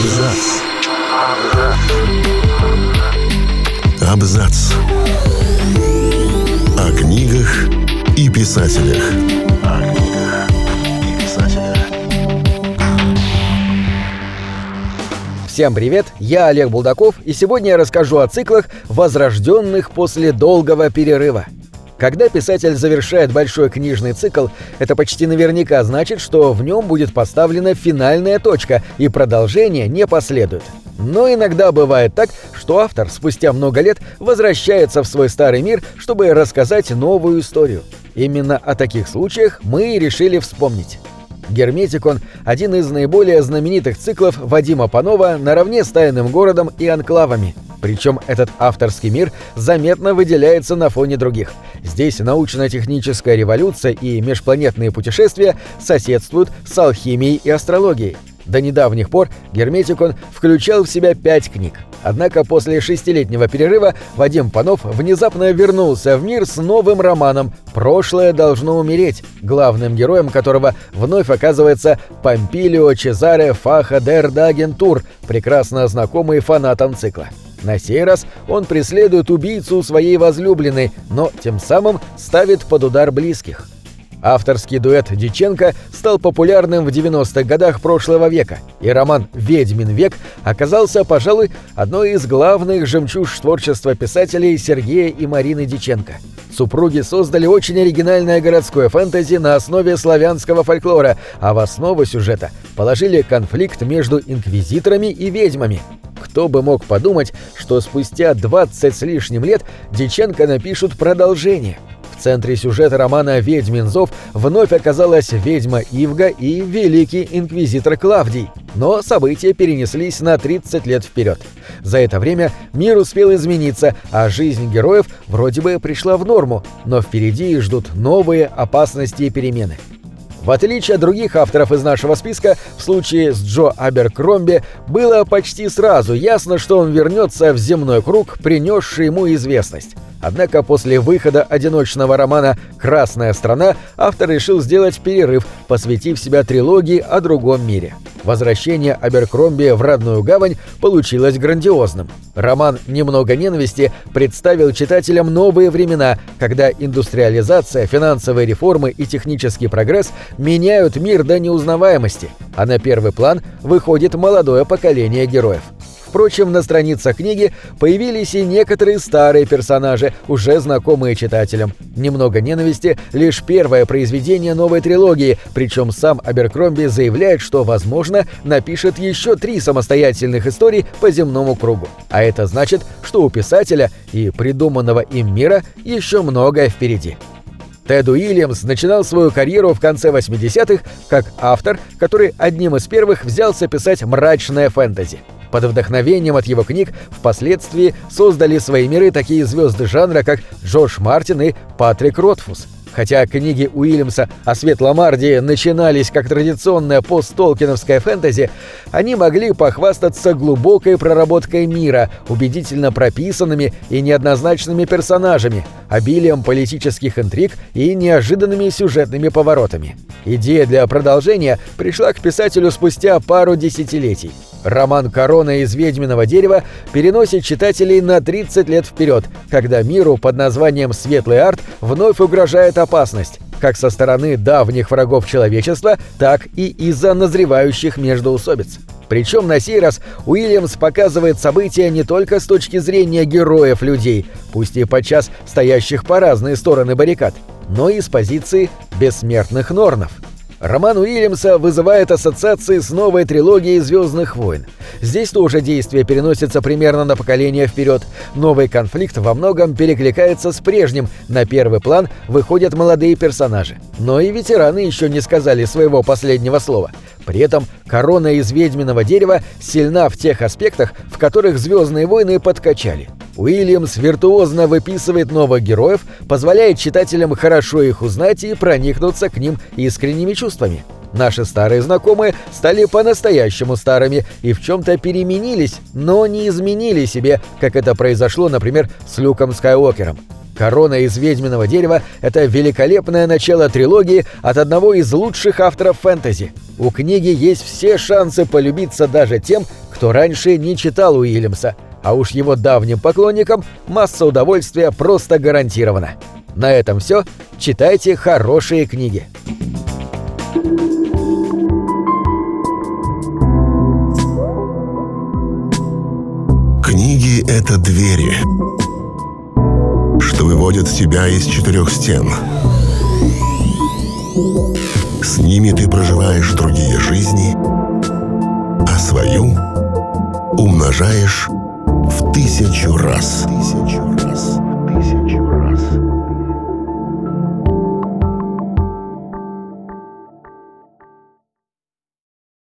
Абзац. Абзац. О книгах и писателях. О книгах и писателях. Всем привет, я Олег Булдаков, и сегодня я расскажу о циклах, возрожденных после долгого перерыва. Когда писатель завершает большой книжный цикл, это почти наверняка значит, что в нем будет поставлена финальная точка, и продолжение не последует. Но иногда бывает так, что автор спустя много лет возвращается в свой старый мир, чтобы рассказать новую историю. Именно о таких случаях мы и решили вспомнить. Герметикон – один из наиболее знаменитых циклов Вадима Панова наравне с «Тайным городом» и «Анклавами». Причем этот авторский мир заметно выделяется на фоне других. Здесь научно-техническая революция и межпланетные путешествия соседствуют с алхимией и астрологией. До недавних пор Герметикон включал в себя пять книг. Однако после шестилетнего перерыва Вадим Панов внезапно вернулся в мир с новым романом «Прошлое должно умереть», главным героем которого вновь оказывается Помпилио Чезаре Фаха дер Дагентур, прекрасно знакомый фанатам цикла. На сей раз он преследует убийцу своей возлюбленной, но тем самым ставит под удар близких. Авторский дуэт Диченко стал популярным в 90-х годах прошлого века, и роман «Ведьмин век» оказался, пожалуй, одной из главных жемчуж творчества писателей Сергея и Марины Диченко. Супруги создали очень оригинальное городское фэнтези на основе славянского фольклора, а в основу сюжета положили конфликт между инквизиторами и ведьмами. Кто бы мог подумать, что спустя 20 с лишним лет Диченко напишут продолжение – в центре сюжета романа «Ведьмин зов» вновь оказалась ведьма Ивга и великий инквизитор Клавдий, но события перенеслись на 30 лет вперед. За это время мир успел измениться, а жизнь героев вроде бы пришла в норму, но впереди их ждут новые опасности и перемены. В отличие от других авторов из нашего списка, в случае с Джо Аберкромби было почти сразу ясно, что он вернется в земной круг, принесший ему известность. Однако после выхода одиночного романа «Красная страна» автор решил сделать перерыв, посвятив себя трилогии о другом мире. Возвращение Аберкромби в родную гавань получилось грандиозным. Роман «Немного ненависти» представил читателям новые времена, когда индустриализация, финансовые реформы и технический прогресс меняют мир до неузнаваемости, а на первый план выходит молодое поколение героев. Впрочем, на страницах книги появились и некоторые старые персонажи, уже знакомые читателям. «Немного ненависти» — лишь первое произведение новой трилогии, причем сам Аберкромби заявляет, что, возможно, напишет еще три самостоятельных истории по земному кругу. А это значит, что у писателя и придуманного им мира еще многое впереди. Тед Уильямс начинал свою карьеру в конце 80-х как автор, который одним из первых взялся писать мрачное фэнтези. Под вдохновением от его книг впоследствии создали свои миры такие звезды жанра, как Джош Мартин и Патрик Ротфус – Хотя книги Уильямса о Светломардии начинались как традиционная посттолкиновская фэнтези, они могли похвастаться глубокой проработкой мира, убедительно прописанными и неоднозначными персонажами, обилием политических интриг и неожиданными сюжетными поворотами. Идея для продолжения пришла к писателю спустя пару десятилетий. Роман «Корона из ведьминого дерева» переносит читателей на 30 лет вперед, когда миру под названием «Светлый арт» вновь угрожает опасность, как со стороны давних врагов человечества, так и из-за назревающих междоусобиц. Причем на сей раз Уильямс показывает события не только с точки зрения героев людей, пусть и подчас стоящих по разные стороны баррикад, но и с позиции бессмертных норнов – Роман Уильямса вызывает ассоциации с новой трилогией «Звездных войн». Здесь тоже действие переносится примерно на поколение вперед. Новый конфликт во многом перекликается с прежним, на первый план выходят молодые персонажи. Но и ветераны еще не сказали своего последнего слова. При этом корона из ведьминого дерева сильна в тех аспектах, в которых «Звездные войны» подкачали – Уильямс виртуозно выписывает новых героев, позволяет читателям хорошо их узнать и проникнуться к ним искренними чувствами. Наши старые знакомые стали по-настоящему старыми и в чем-то переменились, но не изменили себе, как это произошло, например, с Люком Скайуокером. Корона из ведьминого дерева — это великолепное начало трилогии от одного из лучших авторов фэнтези. У книги есть все шансы полюбиться даже тем, кто раньше не читал Уильямса, а уж его давним поклонникам масса удовольствия просто гарантирована. На этом все. Читайте хорошие книги. Книги — это двери, что выводят тебя из четырех стен. С ними ты проживаешь другие жизни, а свою умножаешь тысячу раз. Тысячу раз.